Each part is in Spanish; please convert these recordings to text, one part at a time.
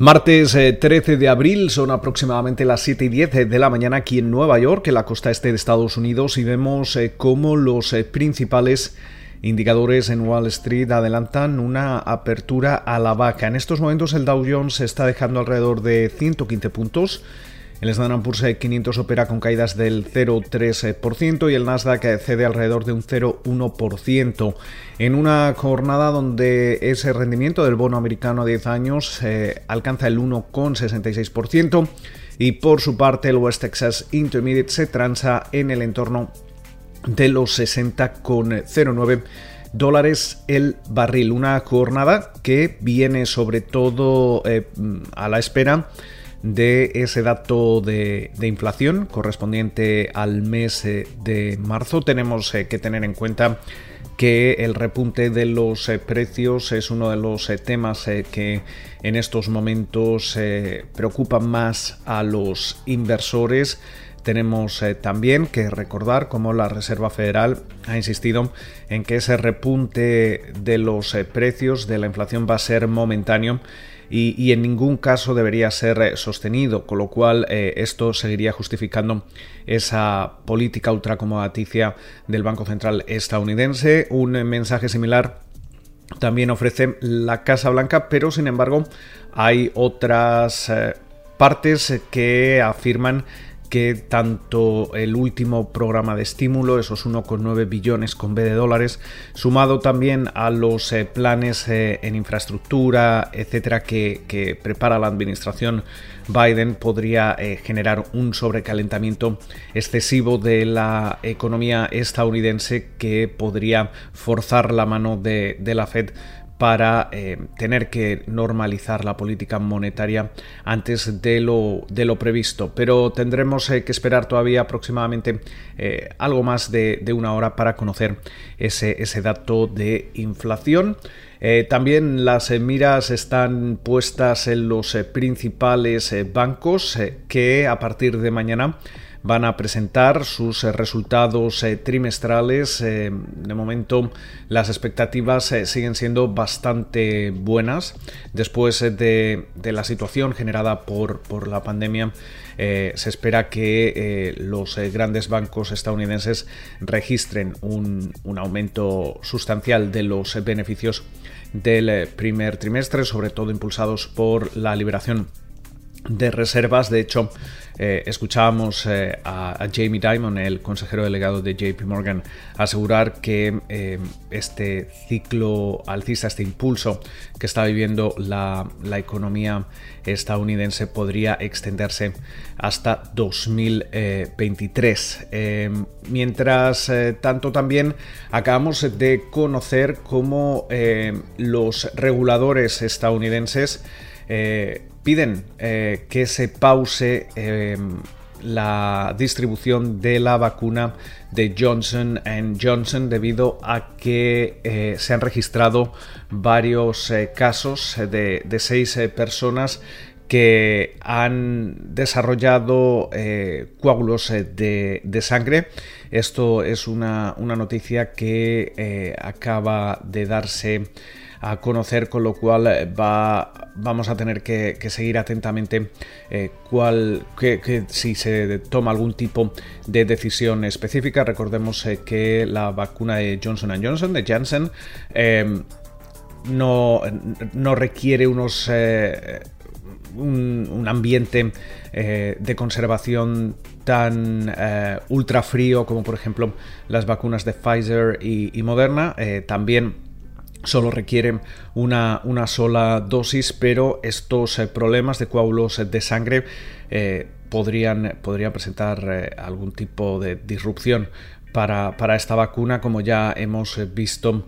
Martes 13 eh, de abril son aproximadamente las 7 y 10 de la mañana aquí en Nueva York, en la costa este de Estados Unidos, y vemos eh, cómo los eh, principales indicadores en Wall Street adelantan una apertura a la vaca. En estos momentos el Dow Jones está dejando alrededor de 115 puntos. El Standard Poor's 500 opera con caídas del 0,3% y el Nasdaq cede alrededor de un 0,1% en una jornada donde ese rendimiento del bono americano a 10 años eh, alcanza el 1,66% y por su parte el West Texas Intermediate se transa en el entorno de los 60,09 dólares el barril. Una jornada que viene sobre todo eh, a la espera de ese dato de, inflación correspondiente al mes eh, de marzo. Tenemos eh, que tener en cuenta que el repunte de los eh, precios es uno de los temas que en estos momentos preocupan más a los inversores. Tenemos también que recordar cómo la Reserva Federal ha insistido en que ese repunte de los precios de la inflación va a ser momentáneo y, en ningún caso debería ser eh, sostenido, con lo cual eh, esto seguiría justificando esa política ultracomodaticia del Banco Central estadounidense. Un mensaje similar también ofrece la Casa Blanca, pero sin embargo hay otras eh, partes que afirman que tanto el último programa de estímulo, esos 1,9 billones con B de dólares, sumado también a los eh, planes eh, en infraestructura, etcétera, que, prepara la administración Biden, podría eh, generar un sobrecalentamiento excesivo de la economía estadounidense que podría forzar la mano de, de la Fed para eh, tener que normalizar la política monetaria antes de lo, de lo previsto. Pero tendremos eh, que esperar todavía aproximadamente eh, algo más de, una hora para conocer ese, ese dato de inflación. también las miras están puestas en los principales bancos que a partir de mañana van a presentar sus eh, resultados eh, trimestrales. Eh, de momento las expectativas siguen siendo bastante buenas después de, la situación generada por, la pandemia. se espera que los grandes bancos estadounidenses registren un aumento sustancial de los beneficios del primer trimestre, sobre todo impulsados por la liberación de reservas. De hecho, eh, escuchábamos eh, a, Jamie Dimon, el consejero delegado de JP Morgan, asegurar que eh, este ciclo alcista, este impulso que está viviendo la, economía estadounidense podría extenderse hasta 2023. mientras tanto, también acabamos de conocer cómo los reguladores estadounidenses piden eh, que se pause em, la distribución de la vacuna de Johnson Johnson debido a que eh, se han registrado varios eh, casos de, seis personas que han desarrollado coágulos de, sangre. Esto es una, una noticia que acaba de darse a conocer, con lo cual eh, va, vamos a tener que, seguir atentamente eh, cuál, que, si se toma algún tipo de decisión específica. Recordemos eh, que la vacuna de Johnson Johnson, de Janssen, em, no, no, requiere unos... Un, ambiente de conservación tan ultra frío como por ejemplo las vacunas de Pfizer y Moderna. también solo requieren una, una, sola dosis, pero estos eh, problemas de coágulos de sangre eh, podrían, podrían, presentar eh, algún tipo de disrupción para, esta vacuna, como ya hemos visto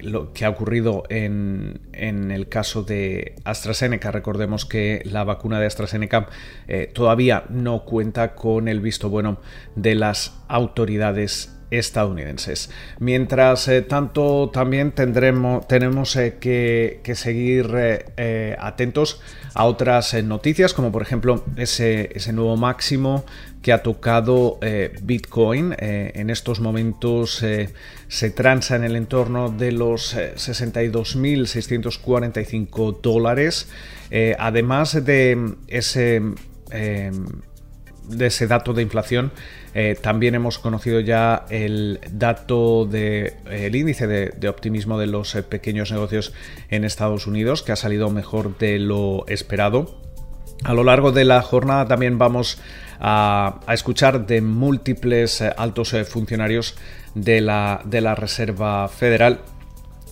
lo que ha ocurrido en, en, el caso de AstraZeneca. Recordemos que la vacuna de AstraZeneca todavía no cuenta con el visto bueno de las autoridades estadounidenses. Mientras tanto, también tendremos, tenemos que, seguir atentos a otras noticias, como por ejemplo ese, ese nuevo máximo que ha tocado Bitcoin. en estos momentos se transa en el entorno de los 62.645 dólares. además de ese de ese dato de inflación, eh, también hemos conocido ya el dato del de, índice de, optimismo de los eh, pequeños negocios en Estados Unidos, que ha salido mejor de lo esperado. A lo largo de la jornada también vamos a, escuchar de múltiples eh, altos funcionarios de la, de la Reserva Federal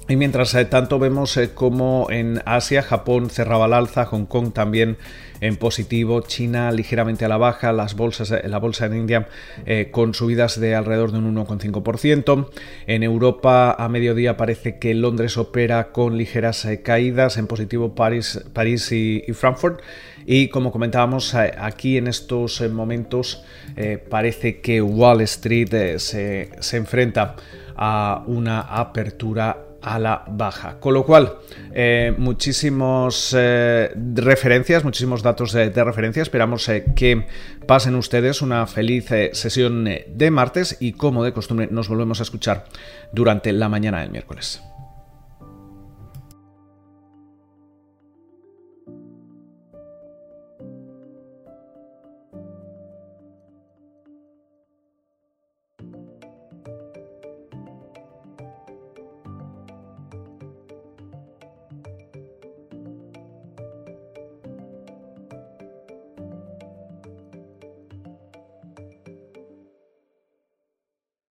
y mientras tanto vemos como en Asia, Japón cerraba al alza, Hong Kong también en positivo, China ligeramente a la baja, las bolsas, la bolsa en India eh, con subidas de alrededor de un 1,5%. En Europa a mediodía parece que Londres opera con ligeras eh, caídas, en positivo París, París y, Frankfurt. Y como comentábamos, eh, aquí en estos momentos parece que Wall Street se, se enfrenta a una apertura a la baja. Con lo cual, eh, muchísimos eh, referencias, muchísimos datos de, referencia. Esperamos eh, que pasen ustedes una feliz sesión de martes y como de costumbre nos volvemos a escuchar durante la mañana del miércoles.